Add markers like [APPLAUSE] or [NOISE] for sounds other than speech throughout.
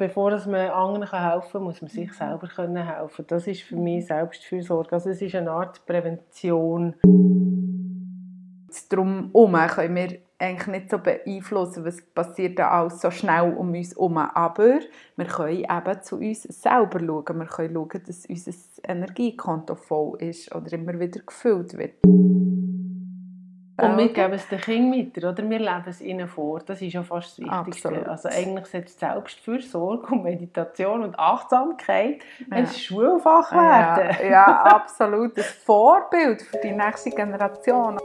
bevor man anderen helfen kann, muss man sich selber können helfen. Das ist für mich Selbstfürsorge. Also es ist eine Art Prävention. Darum können wir eigentlich nicht so beeinflussen, was passiert da alles so schnell um uns herum. Aber wir können eben zu uns selber schauen. Wir können schauen, dass unser Energiekonto voll ist oder immer wieder gefüllt wird. Und wir geben es den Kindern mit, oder? Wir leben es ihnen vor. Das ist ja fast das Wichtigste. Absolut. Also eigentlich sollte Selbstfürsorge und Meditation und Achtsamkeit ja. ein Schulfach werden. Ja, ja absolut. Ein Vorbild für die nächste Generation.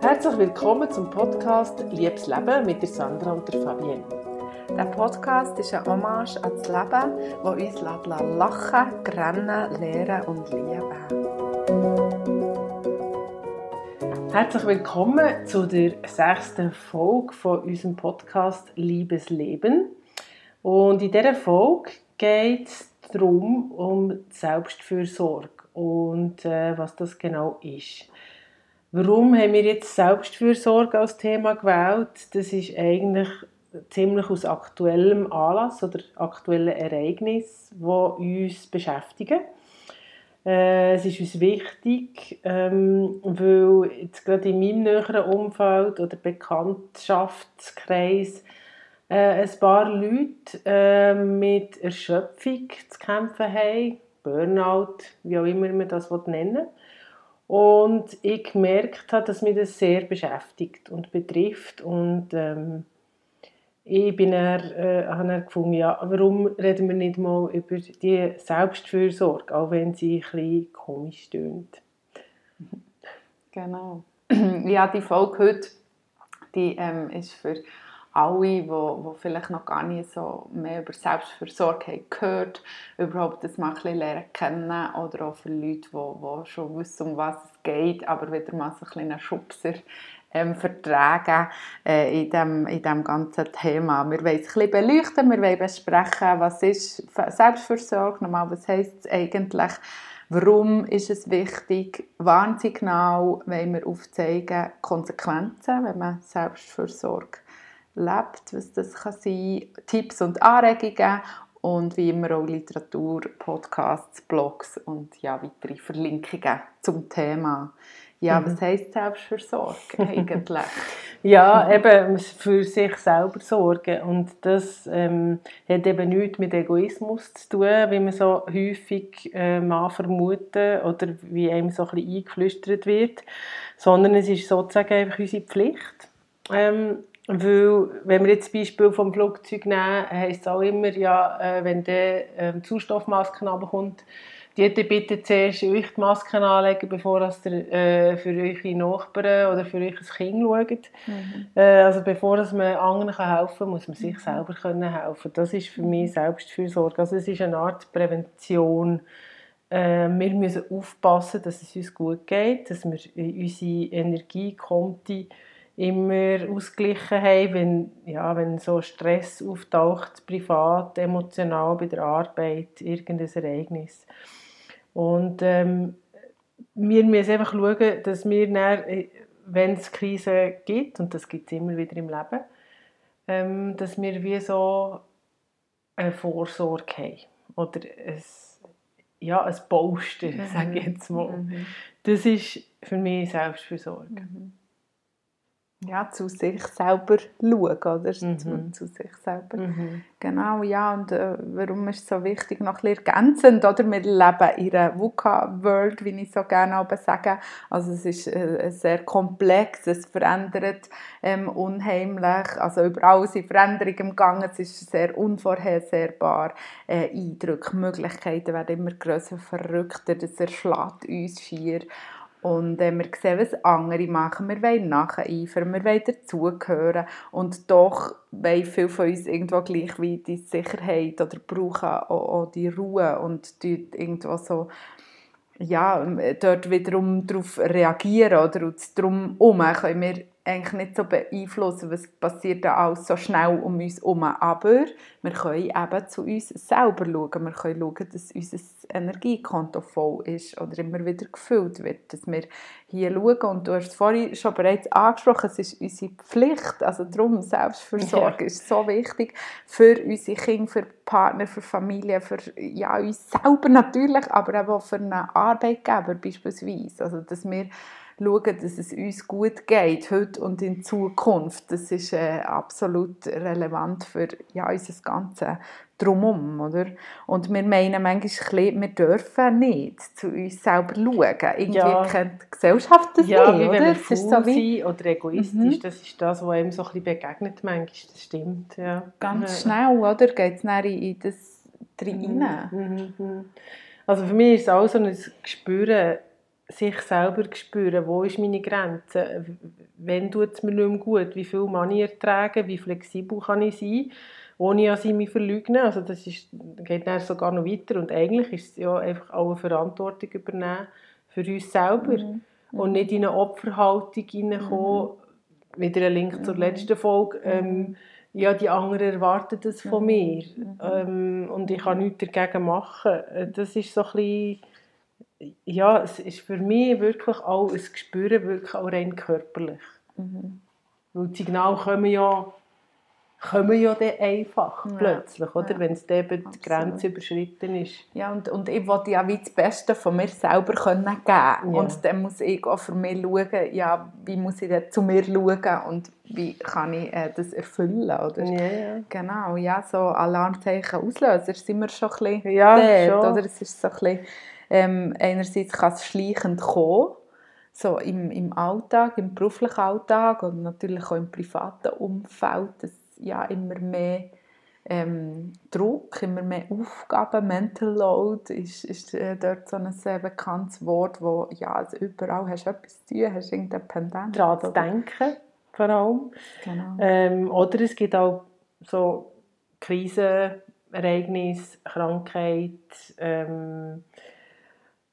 Herzlich willkommen zum Podcast Liebes Leben mit der Sandra und der Fabienne. Der Podcast ist ein Hommage an das Leben, das uns lachen, grennen, lehren und lieben. Herzlich willkommen zu der sechsten Folge von unserem Podcast Liebes Leben. Und in dieser Folge geht es darum, um Selbstfürsorge und äh, was das genau ist. Warum haben wir jetzt Selbstfürsorge als Thema gewählt? Das ist eigentlich ziemlich aus aktuellem Anlass oder aktuellen Ereignissen, die uns beschäftigen. Äh, es ist uns wichtig, ähm, weil jetzt gerade in meinem näheren Umfeld oder Bekanntschaftskreis äh, ein paar Leute äh, mit Erschöpfung zu kämpfen haben, Burnout, wie auch immer man das nennen will. Und ich gemerkt habe, dass mich das sehr beschäftigt und betrifft. Und ähm, ich bin dann, äh, habe dann gefunden, ja, warum reden wir nicht mal über die Selbstfürsorge, auch wenn sie ein bisschen komisch tönt. Genau. [CLEARS THROAT] Ja, die Folge heute die, ähm, ist für alle, die, die vielleicht noch gar nicht so mehr über Selbstversorgung haben gehört, überhaupt das mal ein bisschen lernen kennen oder auch für Leute, die, die schon wissen, um was es geht, aber wieder mal so ein kleiner Schubser ähm, vertragen äh, in, dem, in dem ganzen Thema. Wir wollen es ein bisschen beleuchten, wir wollen besprechen, was ist Selbstversorgung, nochmal, was heisst es eigentlich, Warum ist es wichtig? Warnsignal wollen wir aufzeigen, Konsequenzen, wenn man Selbstversorgung lebt, was das kann sein, Tipps und Anregungen und wie immer auch Literatur, Podcasts, Blogs und ja, weitere Verlinkungen zum Thema. Ja, mhm. was heisst Selbstversorgung [LAUGHS] eigentlich? ja, eben für sich selber sorgen und das ähm, hat eben nichts mit Egoismus zu tun, wie man so häufig ähm, vermuten oder wie einem so ein bisschen eingeflüstert wird, sondern es ist sozusagen einfach unsere Pflicht. Ähm, weil, wenn wir jetzt das Beispiel vom Flugzeug nehmen, heisst es auch immer, ja, äh, wenn der ähm, Sauerstoffmaske kommt, die bitte zuerst euch die Masken anlegen, bevor ihr äh, für eure Nachbarn oder für euch ein Kind schaut. Mhm. Äh, also bevor dass man anderen helfen kann, muss man sich mhm. selber können helfen. Das ist für mich Selbstfürsorge. Also es ist eine Art Prävention. Äh, wir müssen aufpassen, dass es uns gut geht, dass wir unsere Energiekonti immer ausgeglichen haben, wenn, ja, wenn so Stress auftaucht, privat, emotional, bei der Arbeit, irgendein Ereignis. Und ähm, wir müssen einfach schauen, dass wir dann, äh, wenn es Krisen gibt, und das gibt es immer wieder im Leben, ähm, dass wir wie so eine Vorsorge haben. Oder ein, ja, ein Poster, mhm. [LAUGHS] sage ich jetzt mal. Mhm. Das ist für mich Selbstversorgung. Mhm ja, zu sich selber schauen, oder? Mhm. Zu, zu, sich selber. Mhm. Genau, ja, und äh, warum ist es so wichtig, noch ein bisschen ergänzend, oder? Wir leben in einer VUCA-World, wie ich so gerne auch sage. Also es ist äh, sehr komplex, es verändert ähm, unheimlich, also überall sind Veränderungen im Gang, es ist sehr unvorhersehbar, äh, Eindrücke, Möglichkeiten werden immer grösser, verrückter, das erschlägt uns schier. Und äh, wir sehen, was andere machen. Wir wollen nacheifern, wir wollen dazugehören. Und doch wollen viele von uns irgendwo gleich wie die Sicherheit oder brauchen auch, auch die Ruhe und irgendwo so ja, dort wiederum darauf reagieren oder darum herum können wir eigentlich nicht so beeinflussen, was passiert da alles so schnell um uns herum. Aber wir können eben zu uns selber schauen. Wir können schauen, dass unser Energiekonto voll ist oder immer wieder gefüllt wird. Dass wir hier schauen. Und du hast es vorhin schon bereits angesprochen, es ist unsere Pflicht. Also darum, Selbstversorge ja. ist so wichtig für unsere Kinder, für Partner, für Familie, für ja, uns selber natürlich, aber auch für einen Arbeitgeber beispielsweise. Also dass wir schauen, dass es uns gut geht, heute und in Zukunft. Das ist äh, absolut relevant für ja, unser ganzes Drumherum. Oder? Und wir meinen manchmal, wir dürfen nicht zu uns selber schauen. Irgendwie ja. kennt die Gesellschaft das ja, nicht, wie oder? Wenn wir so wie... oder egoistisch, mhm. das ist das, was einem so ein bisschen begegnet manchmal. Das stimmt, ja. Ganz ja. schnell, oder? Geht es in, in das rein. Mhm. Mhm. Also für mich ist es auch so ein Gespüren, sich selber spüren, wo ist meine Grenze, wenn tut es mir nicht mehr gut, wie viel Money ertragen, wie flexibel kann ich sein, ohne dass ich mich verleugne. Also das ist, geht dann sogar noch weiter und eigentlich ist es ja einfach auch eine Verantwortung übernehmen für uns selber mhm. und nicht in eine Opferhaltung hineinkommen. Mhm. Wieder ein Link zur mhm. letzten Folge. Ähm, mhm. ja, die anderen erwarten das von mhm. mir mhm. ähm, und ich kann nichts dagegen machen. Das ist so ein bisschen ja, es ist für mich wirklich auch ein Gespüren, wirklich auch rein körperlich. Mhm. Weil die Signale kommen ja, kommen ja dann einfach ja. plötzlich, oder? Ja. wenn es eben die Grenze überschritten ist. Ja, und, und ich wollte ja wie das Beste von mir selber können geben ja. und dann muss ich auch für mich schauen, ja, wie muss ich dann zu mir schauen und wie kann ich äh, das erfüllen, oder? Ja, ja. Genau, ja, so Alarmzeichen Auslöser sind wir schon ein bisschen ja, dort, schon. oder? Es ist so ein bisschen ähm, einerseits kann es schleichend kommen, so im, im Alltag, im beruflichen Alltag und natürlich auch im privaten Umfeld, dass ja immer mehr ähm, Druck, immer mehr Aufgaben, Mental Load ist, ist äh, dort so ein sehr bekanntes Wort, wo ja, also überall hast du etwas zu tun, hast irgendeine Pendenz. Daran zu denken, vor allem. Genau. Ähm, oder es gibt auch so Krisenereignisse, Krankheit, ähm,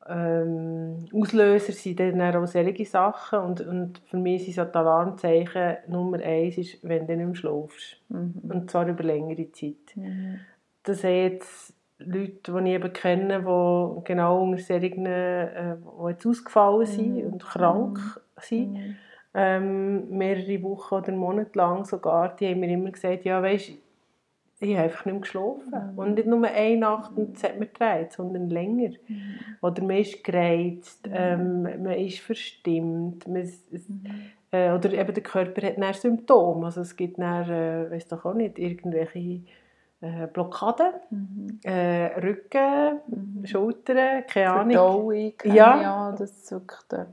ähm, Auslöser sind dann auch solche Sachen und, und für mich so die Alarmzeichen Nummer eins, ist, wenn du nicht mehr schläfst. Mhm. Und zwar über längere Zeit. Mhm. Das sind jetzt Leute, die ich eben kenne, die genau unter solchen, äh, die jetzt ausgefallen sind mhm. und krank mhm. sind, mhm. ähm, mehrere Wochen oder Monate lang sogar, die haben mir immer gesagt, ja weisst, ich habe einfach nicht mehr geschlafen. Mhm. Und nicht nur eine Nacht und es hat mir gedreht, sondern länger. Mhm. Oder man ist gereizt, mhm. ähm, man ist verstimmt, man, es, mhm. äh, oder eben der Körper hat dann Symptome. Also es gibt dann, äh, weiß doch auch nicht, irgendwelche äh, Blockaden, mhm. äh, Rücken, mhm. Schultern, keine Ahnung. Verdauung, ja. ja, das wirklich der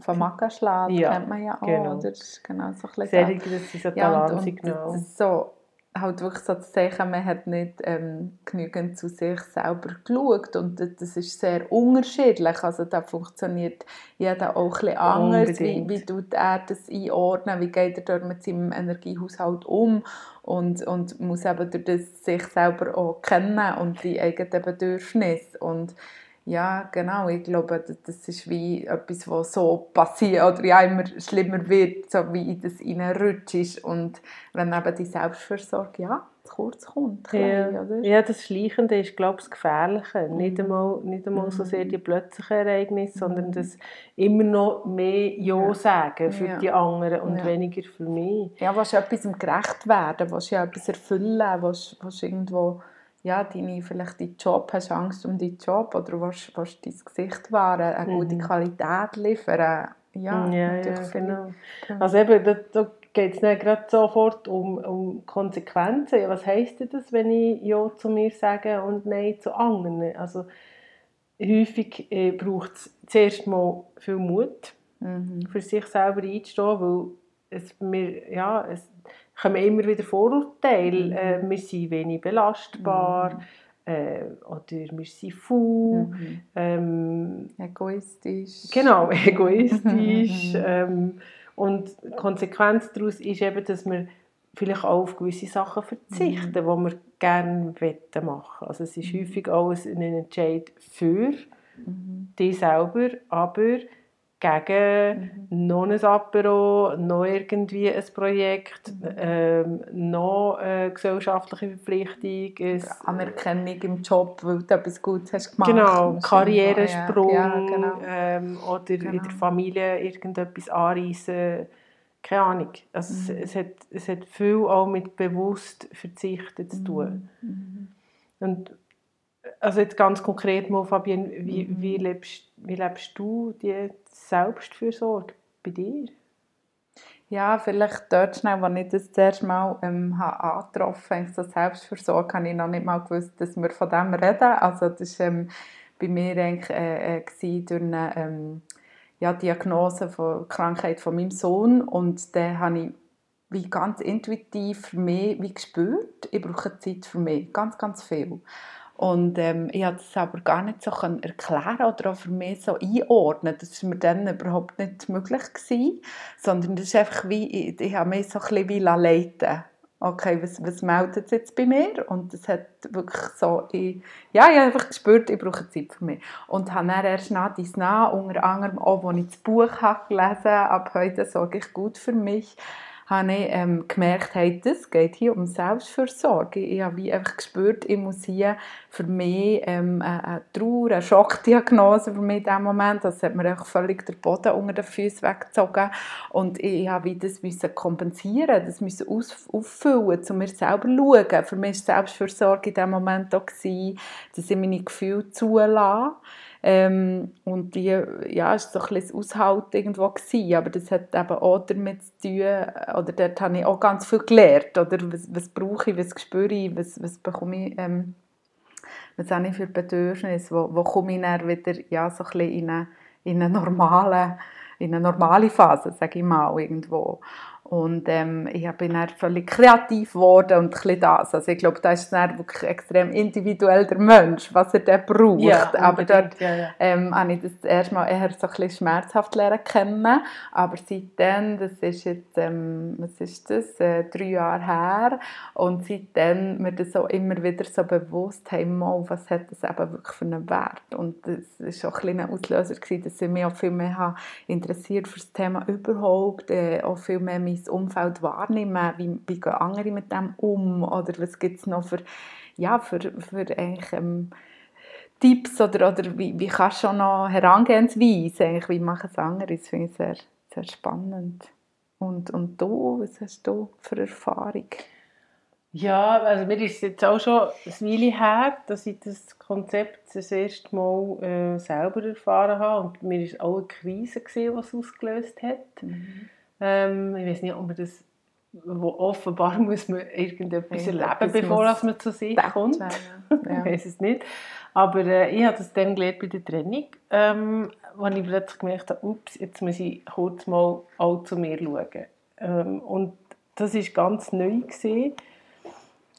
vom Magenschlag ja, kennt man ja auch. Genau. Oder? Das ist genau so ein bisschen Sehr, das ist so ja, und, und das so halt wirklich so zu sagen, man hat nicht ähm, genügend zu sich selber geschaut. Und das ist sehr unterschiedlich, also da funktioniert jeder auch ein anders, wie, wie tut er das einordnen, wie geht er dort mit seinem Energiehaushalt um? Und, und muss eben durch das sich selber auch kennen und die eigenen Bedürfnisse. Und ja, genau. Ich glaube, das ist wie etwas, was so passiert oder ja immer schlimmer wird, so wie in das reinrutscht. Und wenn eben die Selbstversorgung ja, zu kurz kommt. Ja. oder? ja, das Schleichende ist, glaube ich, das Gefährliche. Mhm. Nicht einmal, nicht einmal so sehr die plötzlichen Ereignisse, mhm. sondern das immer noch mehr Ja, sagen für ja. die anderen und ja. weniger für mich. Ja, du etwas gerecht werden, du ja etwas erfüllen, willst irgendwo ja, deine, vielleicht deinen Job, hast Angst um deinen Job oder willst, willst dein Gesicht wahren, eine mhm. gute Qualität liefern. Ja, ja, ja genau. Also eben, da, da geht es nicht gerade sofort um, um Konsequenzen. Ja, was heisst das, wenn ich Ja zu mir sage und Nein zu anderen? Also häufig äh, braucht es zuerst mal viel Mut, mhm. für sich selber einzustehen, weil es mir, ja, es, kommen immer wieder Vorurteile. Mhm. Äh, wir sind wenig belastbar. Mhm. Äh, oder wir sind faul. Mhm. Ähm, egoistisch. Genau, [LAUGHS] egoistisch. ähm, und die Konsequenz daraus ist eben, dass wir vielleicht auch auf gewisse Sachen verzichten, mhm. die wir gerne machen Also es ist häufig auch ein Entscheid für mhm. dich selber, aber gegen mhm. noch ein Apero, noch irgendwie ein Projekt, mhm. ähm, noch eine gesellschaftliche Verpflichtung. Ein, Anerkennung im Job, weil du etwas Gutes hast gemacht. Genau, Karrieresprung ja, genau. Ähm, oder genau. in der Familie irgendetwas anreißen. Keine Ahnung. Also mhm. es, es, hat, es hat viel auch mit bewusst Verzichten zu tun. Mhm. Und also jetzt ganz konkret mal, Fabienne, wie, mhm. wie, lebst, wie lebst du die Selbstfürsorge bei dir? Ja, vielleicht dort schnell, als ich das zuerst mal ähm, angetroffen habe, so Selbstfürsorge, habe ich noch nicht mal gewusst, dass wir von dem reden. Also das war ähm, bei mir eigentlich äh, äh, durch eine ähm, ja, Diagnose von Krankheit von meinem Sohn und dann habe ich wie ganz intuitiv für mich wie gespürt, ich brauche Zeit für mich, ganz, ganz viel. Und ähm, ich konnte das aber gar nicht so erklären oder auch für mich so einordnen. Das war mir dann überhaupt nicht möglich. Gewesen, sondern das ist einfach wie, ich, ich habe mich so ein bisschen wie leiten okay, was, was meldet es jetzt bei mir? Und das hat wirklich so, ich, ja, ich habe einfach gespürt, ich brauche Zeit für mich. Und habe dann erst nach dies nach, unter anderem auch, als ich das Buch habe gelesen habe, ab heute sorge ich gut für mich, habe ich ähm, gemerkt, hey, das geht hier um Selbstfürsorge. Ich habe wie einfach gespürt, ich muss hier für mich ähm, eine Trauer, eine Schockdiagnose für mich in diesem Moment, das hat mir auch völlig der Boden unter den Füßen weggezogen und ich habe wie das müssen kompensieren, das müssen auffüllen, um mir selber zu schauen. Für mich war Selbstfürsorge in diesem Moment auch, gewesen, dass ich meine Gefühle zulasse ähm, und die, ja, war so ein bisschen Aushalten irgendwo gewesen, aber das hat eben auch damit zu tun, oder dort habe ich auch ganz viel gelernt, oder was, was brauche ich, was spüre ich, was, was bekomme ich, ähm, was habe ich für Bedürfnisse, wo, wo komme ich dann wieder, ja, so ein bisschen in eine, in eine normale, in eine normale Phase, sage ich mal, irgendwo. Und ähm, ich bin dann völlig kreativ geworden und ein das. Also ich glaube, da ist dann wirklich extrem individuell der Mensch, was er dann braucht. Ja, aber dort ja, ja. Ähm, habe ich das erstmal eher so ein bisschen schmerzhaft lernen kennen. Aber seitdem, das ist jetzt, ähm, was ist das, äh, drei Jahre her, und seitdem mir das so immer wieder so bewusst haben, mal, was hat das eben wirklich für einen Wert. Und das war auch ein, ein Auslöser, gewesen, dass ich mich auch viel mehr interessiert für das Thema überhaupt, äh, auch viel mehr mein Umfeld wahrnehmen? Wie, wie gehen andere mit dem um? Oder was gibt es noch für, ja, für, für eigentlich, ähm, Tipps oder, oder wie, wie kannst du noch Herangehensweise, eigentlich, wie machen es andere? Das finde ich sehr, sehr spannend. Und, und du, was hast du für Erfahrung? Ja, also mir ist es jetzt auch schon ein Weile her, dass ich das Konzept das erste Mal äh, selber erfahren habe. Und mir war auch eine Krise, gewesen, die es ausgelöst hat. Mhm. Ähm, ich weiß nicht, ob man das wo offenbar [LAUGHS] muss man irgendetwas erleben, bevor man zu sich kommt. [LAUGHS] Ja. ich weiß es nicht. Aber äh, ich habe das dann gelernt bei der Training, ähm, wo ich plötzlich gemerkt habe, ups, jetzt muss ich kurz mal auch zu mir schauen. Ähm, und das war ganz neu gewesen.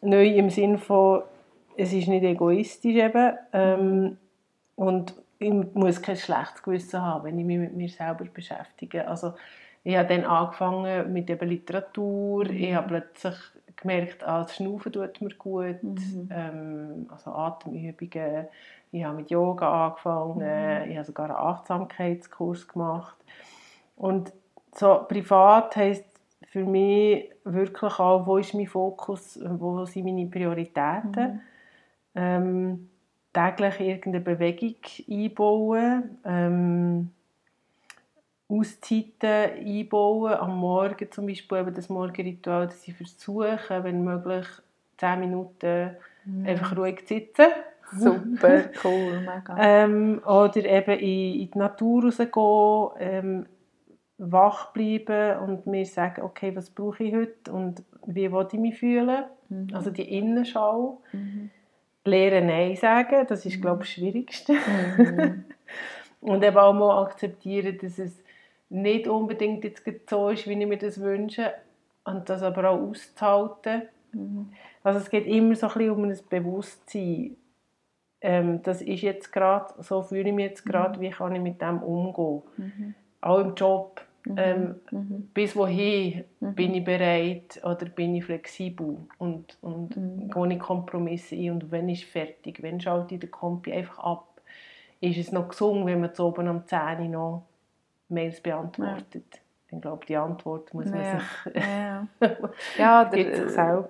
Neu im Sinne von, es ist nicht egoistisch eben. Ähm, und ich muss kein schlechtes Gewissen haben, wenn ich mich mit mir selber beschäftige. Also, ich habe dann angefangen mit der Literatur. Ich habe plötzlich gemerkt, ah, das Schnaufen tut mir gut. Mhm. Ähm, also Atemübungen. Ich habe mit Yoga angefangen. Mhm. Ich habe sogar einen Achtsamkeitskurs gemacht. Und so privat heisst für mich wirklich auch, wo ist mein Fokus, wo sind meine Prioritäten. Mhm. Ähm, täglich irgendeine Bewegung einbauen. Ähm, Auszeiten einbauen. Am Morgen zum Beispiel eben das Morgenritual, dass ich versuche, wenn möglich, 10 Minuten mm. einfach ruhig zu sitzen. Super, [LAUGHS] cool, mega. ähm, oder eben in, in, die Natur rausgehen, ähm, wach bleiben und mir sagen, okay, was brauche ich heute und wie will ich mich fühlen. Mhm. Also die Innenschau. Mhm. Lernen Nein sagen, das ist, glaube ich, das Schwierigste. Mhm. [LAUGHS] und eben auch mal akzeptieren, dass es nicht unbedingt jetzt so ist, wie ich mir das wünsche. Und das aber auch auszuhalten. Mhm. Also es geht immer so ein bisschen um ein Bewusstsein. Ähm, das ist jetzt gerade, so fühle ich mich jetzt gerade, mhm. wie kann ich mit dem umgehen. Mhm. Auch im Job. Mhm. Ähm, mhm. bis wohin mhm. bin ich bereit oder bin ich flexibel und, und mhm. gehe ich Kompromisse ein und wenn ist fertig, wenn schalte ich den Kompi einfach ab. Ist es noch gesungen, wenn man zu oben am 10 noch Mails beantwortet. Ja. Ich glaube, die Antwort muss man ja. sich, ja. [LAUGHS] ja, gibt sich selber.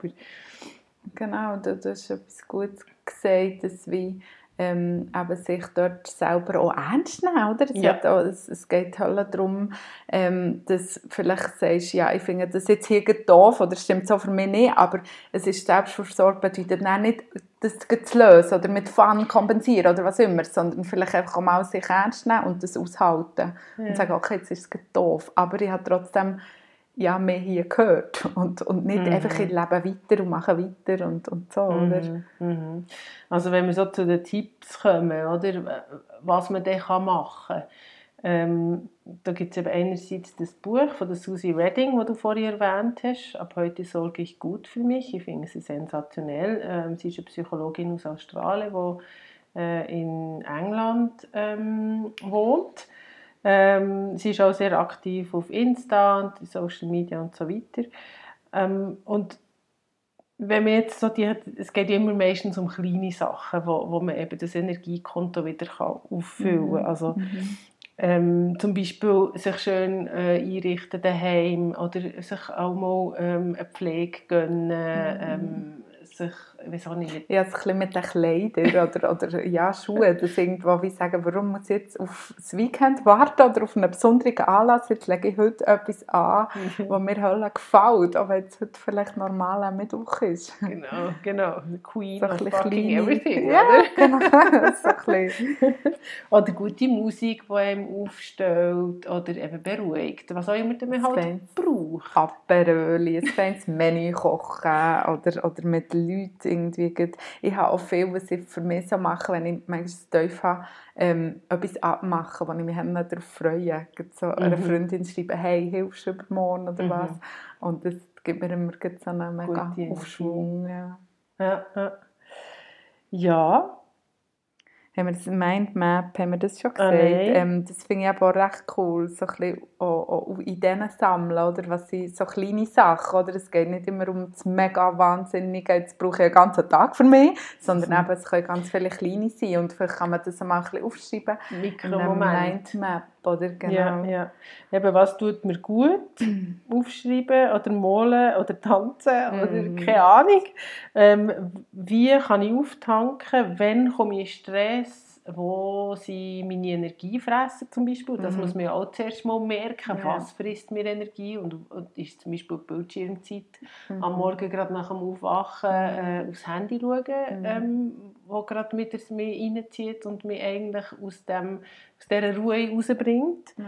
Genau, du, du hast etwas Gutes gesagt, dass wie ähm, eben sich dort selber auch ernst nehmen, oder? Es, Ja. auch, es, es geht halt darum, ähm, dass vielleicht sagst, ja, ich finde das jetzt hier doof, oder stimmt so für mich nicht, aber es ist Selbstversorgung bedeutet dann nicht, das zu lösen oder mit Fun kompensieren oder was immer, sondern vielleicht einfach auch mal sich ernst nehmen und das aushalten und sagen, okay, jetzt ist es doof, aber ich habe trotzdem ja, mehr hier gehört [LAUGHS] und, und nicht Mhm. einfach, ich lebe weiter und mache weiter und, und so, oder? Mhm. Mhm. Also wenn wir so zu den Tipps kommen, oder, was man dann machen kann. Ähm, da gibt es eben einerseits das Buch von der Susie Redding, das du vorhin erwähnt hast. Ab heute sorge ich gut für mich. Ich finde sie sensationell. Ähm, sie ist eine Psychologin aus Australien, die äh, in England ähm, wohnt. Ähm, sie ist auch sehr aktiv auf Insta und in Social Media und so weiter. Ähm, und wenn man jetzt so die, es geht ja immer meistens um kleine Sachen, wo, wo man eben das Energiekonto wieder kann auffüllen kann. Also, Mhm. Ähm, zum Beispiel sich schön äh, einrichten daheim oder sich auch mal ähm, eine Pflege gönnen, ähm, sich, auch nicht, Ja, das ein bisschen mit den Kleidern oder, oder ja, Schuhe, das irgendwo wie sagen, warum muss ich jetzt auf das Weekend warten oder auf einen besonderen Anlass, jetzt lege ich heute etwas an, [LAUGHS] was mir halt gefällt, auch wenn es heute vielleicht normal am Mittwoch ist. genau, genau, the Queen So of fucking kleine- everything, Ja, oder? [LAUGHS] genau. so ein. [LAUGHS] Oder gute Musik, die einem aufstellt oder eben beruhigt, was auch immer man halt braucht. Aperöli, ein feines Menü kochen oder, oder mit Leuten irgendwie. gut. Ich habe auch viel, was ich für mich so mache, wenn ich manchmal tief habe, ähm, etwas abmachen, wo ich mich dann darauf freue. Gerade So einer Mhm. Freundin schreiben, hey, hilfst du übermorgen oder Mhm. was? Und das gibt mir immer so einen mega Gute. Aufschwung. Ja. Ja, ja. ja, Haben wir das Mindmap, haben wir das schon Ah, gesagt? nein. ähm, das finde ich aber auch recht cool, so ein bisschen auch, auch Ideen sammeln, oder? Was sind so kleine Sachen, oder? Es geht nicht immer um das mega Wahnsinnige, jetzt brauche ich einen ganzen Tag für mich, sondern Mhm. eben, es können ganz viele kleine sein und vielleicht kann man das mal ein bisschen aufschreiben. in Mikromoment. Mindmap, oder? Genau. Ja, ja. Eben, was tut mir gut? [CLEARS THROAT] Aufschreiben oder malen oder tanzen oder Mhm. keine Ahnung. Ähm, wie kann ich auftanken? Wann komme ich in Stress? Wo sind meine Energiefresser zum Beispiel? Das Mhm. muss man ja auch zuerst mal merken. Ja. Was frisst mir Energie? Und, und ist zum Beispiel die Bildschirmzeit Mhm. am Morgen gerade nach dem Aufwachen äh, aufs Handy schauen, Mhm. ähm, wo gerade mit mich reinzieht und mich eigentlich aus, dem, aus dieser Ruhe rausbringt. Ja.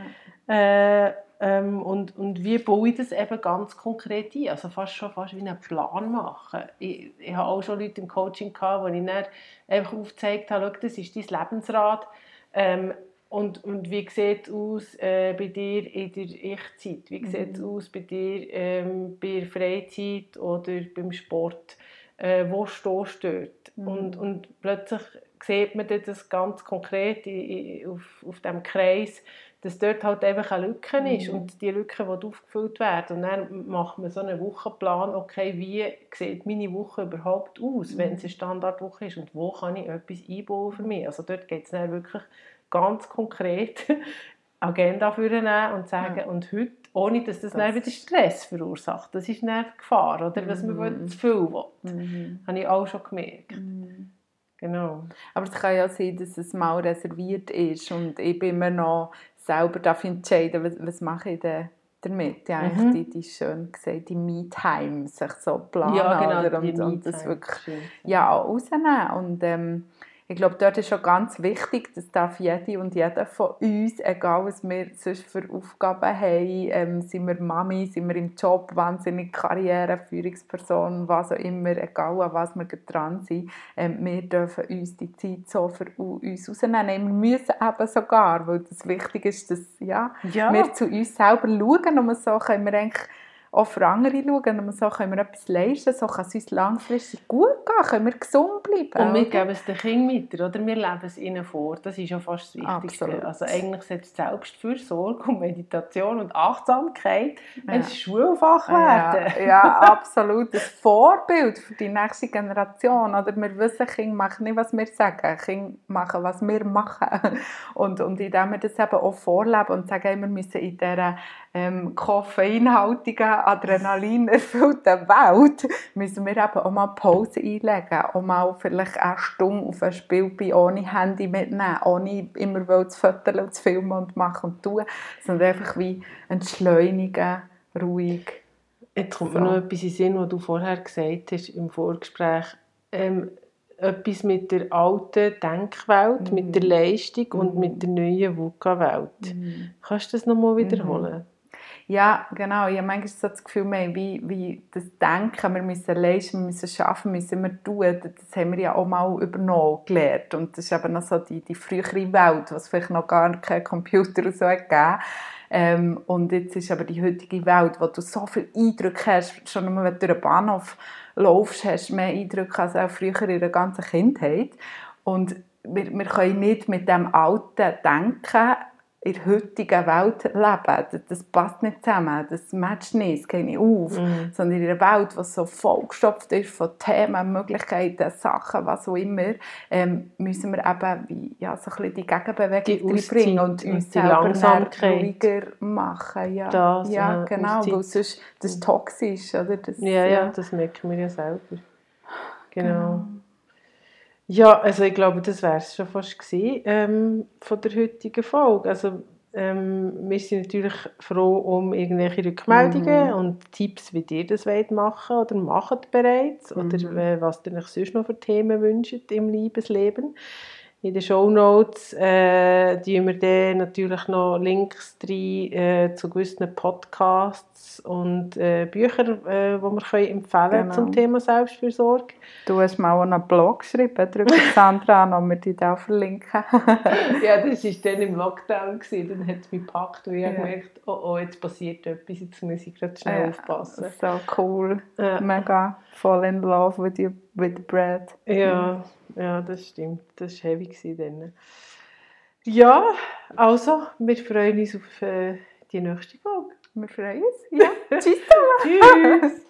Äh, ähm, und, und wie baue ich das eben ganz konkret ein? Also fast schon fast wie einen Plan machen. Ich, ich habe auch schon Leute im Coaching gehabt, wo ich dann einfach aufgezeigt habe, schau, das ist dein Lebensrad. Ähm, und, und wie sieht es aus äh, bei dir in der Ich-Zeit? Wie sieht es Mhm. aus bei dir ähm, bei der Freizeit oder beim Sport? Äh, wo stehst du dort? Mhm. Und, und plötzlich sieht man das ganz konkret in, in, auf, auf diesem Kreis, dass dort halt einfach eine Lücke ist Mhm. und die Lücke die aufgefüllt werden. Und dann macht man so einen Wochenplan, okay, wie sieht meine Woche überhaupt aus, Mhm. wenn es eine Standardwoche ist und wo kann ich etwas einbauen für mich. Also dort geht es dann wirklich ganz konkret [LAUGHS] Agenda nehmen und sagen, Ja. und heute, ohne dass das, Das dann wieder Stress verursacht. Das ist dann die Gefahr, oder? Dass Mhm. man zu viel will. Mhm. Habe ich auch schon gemerkt. Mhm. Genau. Aber es kann ja sein, dass es mal reserviert ist und ich bin immer noch selber darf entscheiden, was, was mache ich denn damit. Ja, Mhm. eigentlich die, die schön gesagt, die Me-Time, sich so planen ja, genau. oder? die Und, und das wirklich Schön. ja, rausnehmen. Und ähm, ich glaube, dort ist schon ganz wichtig, das darf jede und jeder von uns, egal was wir sonst für Aufgaben haben, ähm, sind wir Mami, sind wir im Job, wahnsinnig Karriere, Führungsperson, was auch immer, egal an was wir dran sind, ähm, wir dürfen uns die Zeit so für uns rausnehmen. Wir müssen eben sogar, weil das wichtig ist, dass ja, Ja. wir zu uns selber schauen und so können wir eigentlich auch für andere schauen so können wir etwas leisten, so kann es uns langfristig gut gehen, können wir gesund bleiben. Und wir geben es den Kindern mit, oder? Wir leben es ihnen vor, das ist ja fast das Wichtigste. Absolut. Also eigentlich sollte Selbstfürsorge und Meditation und Achtsamkeit Ja. ein Schulfach Ja, werden. ja, absolut. Ein Vorbild für die nächste Generation. Oder wir wissen, Kinder machen nicht, was wir sagen. Kinder machen, was wir machen. Und, und indem wir das eben auch vorleben und sagen, wir müssen in dieser ähm, koffeinhaltigen, adrenalinerfüllten Welt, müssen wir eben auch mal Pause einlegen. Auch mal vielleicht eine Stunde auf ein Spiel bei ohne Handy mitnehmen, ohne immer zu fotografieren und zu filmen und machen und tun, sondern einfach wie entschleunigen, ruhig. Jetzt kommt mir noch etwas in den Sinn, was du vorher gesagt hast im Vorgespräch. Ähm, etwas mit der alten Denkwelt, Mhm. mit der Leistung und Mhm. mit der neuen VUCA-Welt. Kannst du das nochmal wiederholen? Ja, genau. Ich habe manchmal so das Gefühl, wir wie, wie das Denken, wir müssen leisten, wir müssen schaffen, müssen wir tun. Das haben wir ja auch mal übernommen gelernt. Und das ist eben noch so die, die frühere Welt, was vielleicht noch gar kein Computer so gegeben. Ähm, und jetzt ist aber die heutige Welt, wo du so viele Eindrücke hast, schon nur wenn du durch den Bahnhof laufst, hast du mehr Eindrücke als auch früher in der ganzen Kindheit. Und wir, wir können nicht mit dem alten Denken in der heutigen Welt leben. Das, das passt nicht zusammen, das matcht nicht, es geht nicht auf. Mhm. Sondern in einer Welt, die so vollgestopft ist von Themen, Möglichkeiten, Sachen, was auch immer, ähm, müssen wir eben wie, ja, so ein bisschen die Gegenbewegung Die reinbringen und uns die selber ruhiger machen. Ja, Das, ja äh, genau, Auszeit. weil sonst das ist toxisch. Oder? Das, Ja, ja, das merken wir ja selber. Genau. Ja, also ich glaube, das wäre es schon fast gewesen, ähm, von der heutigen Folge. Also ähm, wir sind natürlich froh um irgendwelche Rückmeldungen Mhm. und Tipps, wie ihr das wollt machen oder macht bereits oder Mhm. äh, was ihr euch sonst noch für Themen wünscht im Liebesleben. In den Shownotes äh, tun wir dann natürlich noch Links rein äh, zu gewissen Podcasts und äh, Büchern, äh, die wir können empfehlen Genau. zum Thema Selbstfürsorge. Du hast mal auch einen Blog geschrieben darüber, [LAUGHS] Sandra, und wir die da verlinken. [LAUGHS] ja, das war dann im Lockdown. Gewesen. Dann hat es mich gepackt und ich habe Ja. gemerkt, oh, oh, jetzt passiert etwas, jetzt muss ich gerade schnell Ja, aufpassen. So cool. Ja. Mega fall in love with, you, with the bread. Ja, ja, das stimmt. Das war heavy dann. Ja, also, wir freuen uns auf äh, die nächste Folge. Freuen uns. Ja, tschüss. [LAUGHS] Tschüss!